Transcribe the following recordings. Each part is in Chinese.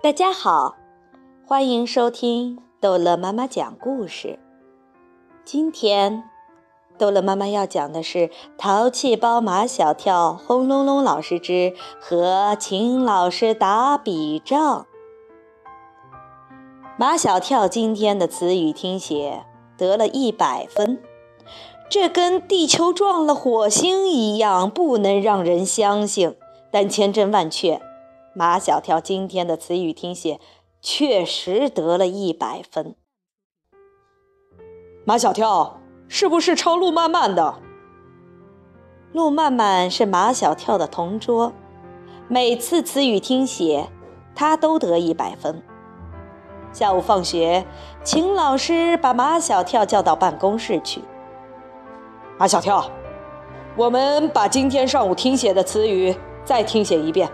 大家好，欢迎收听逗乐妈妈讲故事。今天，逗乐妈妈要讲的是《淘气包马小跳》轰隆隆老师之和秦老师打笔仗。马小跳今天的词语听写得了一百分，这跟地球撞了火星一样，不能让人相信，但千真万确。马小跳今天的词语听写确实得了一百分。马小跳是不是抄路漫漫的？路漫漫是马小跳的同桌，每次词语听写他都得一百分。下午放学，秦老师把马小跳叫到办公室去。马小跳，我们把今天上午听写的词语再听写一遍。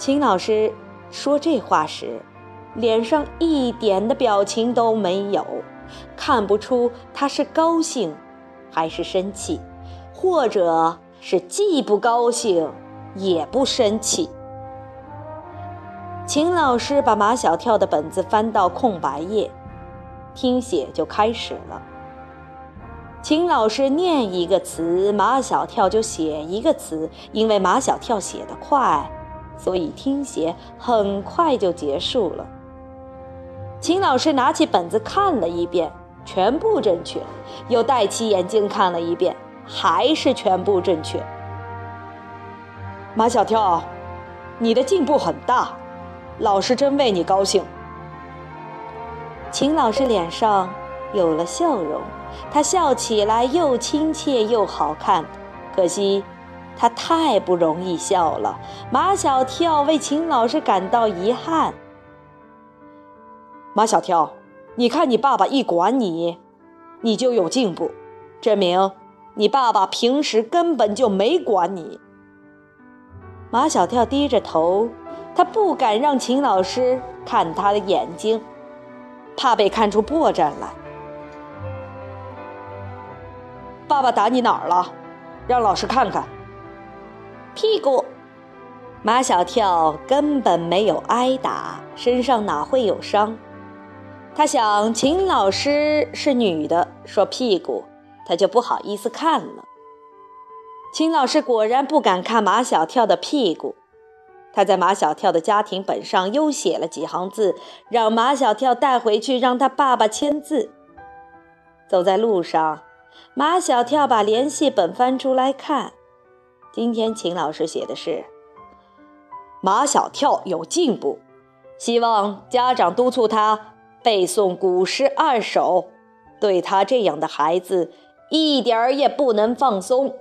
秦老师说这话时，脸上一点的表情都没有，看不出他是高兴，还是生气，或者是既不高兴也不生气。秦老师把马小跳的本子翻到空白页，听写就开始了。秦老师念一个词，马小跳就写一个词，因为马小跳写得快。所以听写很快就结束了。秦老师拿起本子看了一遍，全部正确；又戴起眼镜看了一遍，还是全部正确。马小跳，你的进步很大，老师真为你高兴。秦老师脸上有了笑容，他笑起来又亲切又好看。可惜。他太不容易笑了。马小跳为秦老师感到遗憾。马小跳，你看你爸爸一管你，你就有进步，证明你爸爸平时根本就没管你。马小跳低着头，他不敢让秦老师看他的眼睛，怕被看出破绽来。爸爸打你哪儿了？让老师看看。屁股，马小跳根本没有挨打，身上哪会有伤？他想，秦老师是女的，说屁股，他就不好意思看了。秦老师果然不敢看马小跳的屁股，他在马小跳的家庭本上又写了几行字，让马小跳带回去，让他爸爸签字。走在路上，马小跳把联系本翻出来看。今天秦老师写的是：“马小跳有进步，希望家长督促他背诵古诗二首。对他这样的孩子，一点儿也不能放松。”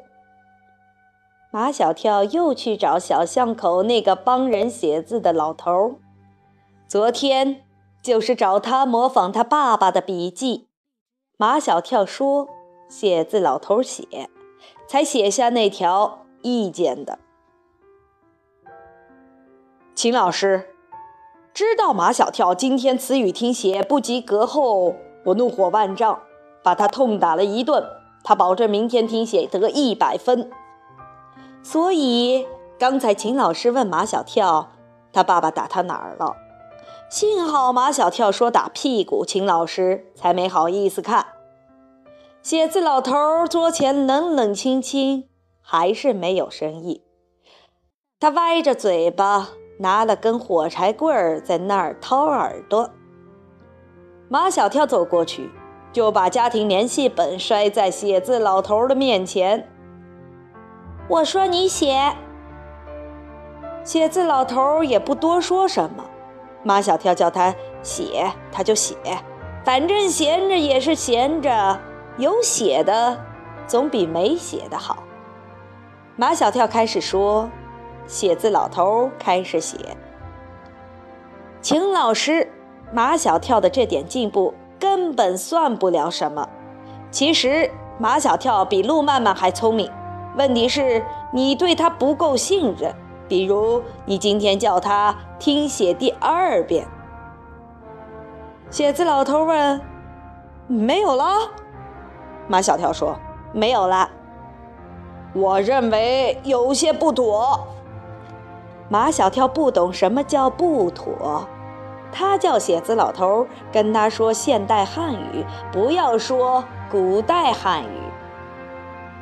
马小跳又去找小巷口那个帮人写字的老头儿，昨天就是找他模仿他爸爸的笔记。马小跳说：“写字老头写，才写下那条。”意见的，秦老师知道马小跳今天词语听写不及格后，我怒火万丈，把他痛打了一顿。他保证明天听写得一百分。所以刚才秦老师问马小跳，他爸爸打他哪儿了？幸好马小跳说打屁股，秦老师才没好意思看。写字老头桌前冷冷清清。还是没有生意。他歪着嘴巴，拿了根火柴棍儿在那儿掏耳朵。马小跳走过去，就把家庭联系本摔在写字老头的面前。我说：“你写。”写字老头也不多说什么。马小跳叫他写，他就写，反正闲着也是闲着，有写的总比没写的好。马小跳开始说，写字老头开始写。秦老师，马小跳的这点进步根本算不了什么。其实马小跳比陆漫漫还聪明，问题是你对他不够信任。比如你今天叫他听写第二遍。写字老头问：“没有了？”马小跳说：“没有了。”我认为有些不妥。马小跳不懂什么叫不妥，他叫写字老头跟他说现代汉语，不要说古代汉语。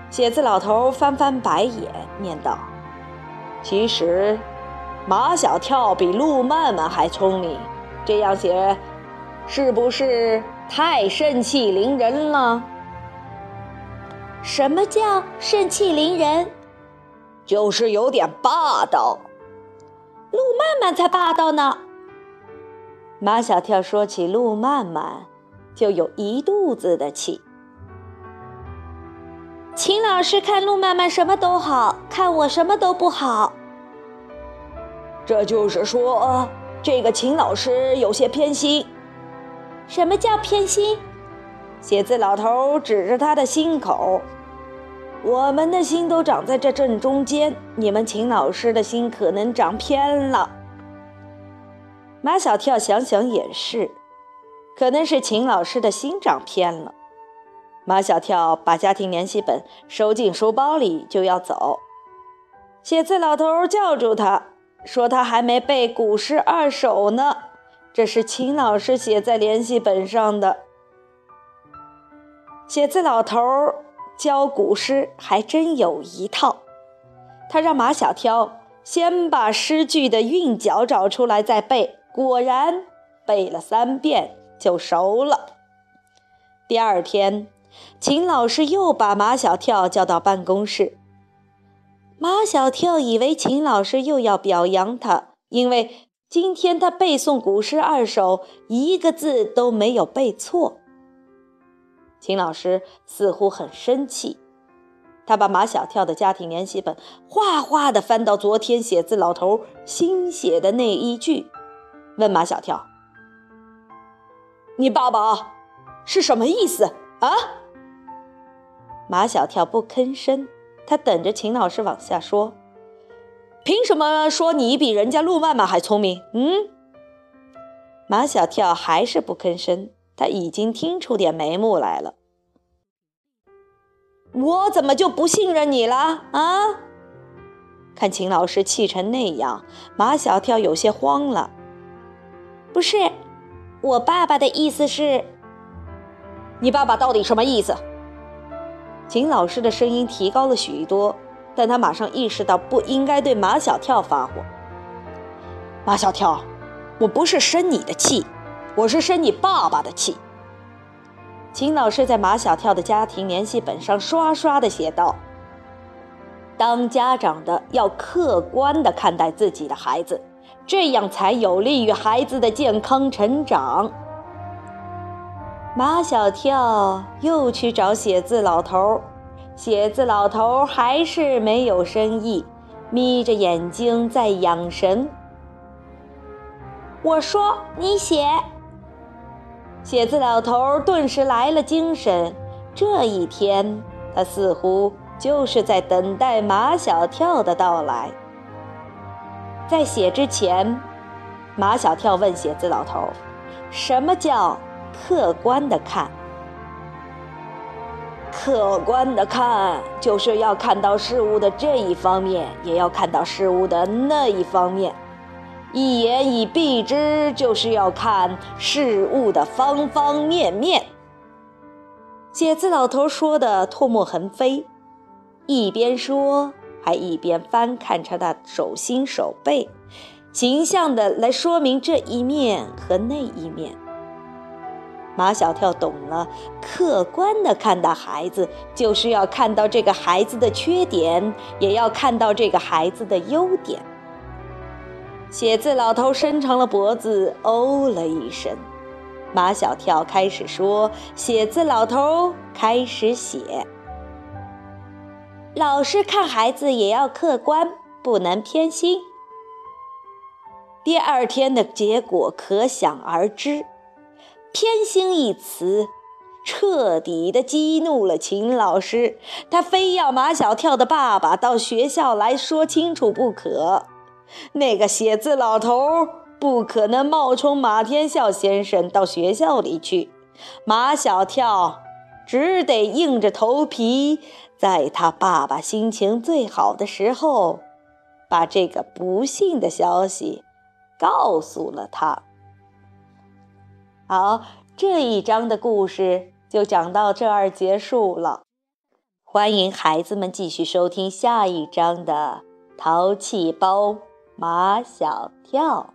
写字老头翻翻白眼，念道：“其实，马小跳比陆漫漫还聪明，这样写，是不是太盛气凌人了？”什么叫盛气凌人？就是有点霸道。陆曼曼才霸道呢。马小跳说起陆曼曼，就有一肚子的气。秦老师看陆曼曼什么都好，看我什么都不好。这就是说，这个秦老师有些偏心。什么叫偏心？写字老头指着他的心口。我们的心都长在这正中间，你们秦老师的心可能长偏了。马小跳想想也是，可能是秦老师的心长偏了。马小跳把家庭联系本收进书包里，就要走。写字老头叫住他，说他还没背古诗二首呢，这是秦老师写在联系本上的。写字老头。教古诗还真有一套，他让马小跳先把诗句的韵脚找出来再背，果然背了三遍就熟了。第二天，秦老师又把马小跳叫到办公室。马小跳以为秦老师又要表扬他，因为今天他背诵古诗二首，一个字都没有背错。秦老师似乎很生气，他把马小跳的家庭联系本哗哗地翻到昨天写字老头新写的那一句，问马小跳：“你爸爸是什么意思啊？”马小跳不吭声，他等着秦老师往下说：“凭什么说你比人家陆漫漫还聪明？”嗯，马小跳还是不吭声。他已经听出点眉目来了，我怎么就不信任你了啊？看秦老师气成那样，马小跳有些慌了。不是，我爸爸的意思是，你爸爸到底什么意思？秦老师的声音提高了许多，但他马上意识到不应该对马小跳发火。马小跳，我不是生你的气。我是生你爸爸的气。秦老师在马小跳的家庭联系本上刷刷的写道：“当家长的要客观的看待自己的孩子，这样才有利于孩子的健康成长。”马小跳又去找写字老头，写字老头还是没有生意，眯着眼睛在养神。我说：“你写。”写字老头顿时来了精神。这一天，他似乎就是在等待马小跳的到来。在写之前，马小跳问写字老头：“什么叫客观的看？”“客观的看，就是要看到事物的这一方面，也要看到事物的那一方面。”一言以蔽之，就是要看事物的方方面面。写字老头说的唾沫横飞，一边说还一边翻看着他手心手背，形象的来说明这一面和那一面。马小跳懂了，客观的看待孩子，就是要看到这个孩子的缺点，也要看到这个孩子的优点。写字老头伸长了脖子，哦了一声。马小跳开始说，写字老头开始写。老师看孩子也要客观，不能偏心。第二天的结果可想而知，偏心一词彻底的激怒了秦老师，他非要马小跳的爸爸到学校来说清楚不可。那个写字老头不可能冒充马天笑先生到学校里去，马小跳只得硬着头皮，在他爸爸心情最好的时候把这个不幸的消息告诉了他。好，这一章的故事就讲到这儿结束了。欢迎孩子们继续收听下一章的《淘气包马小跳》。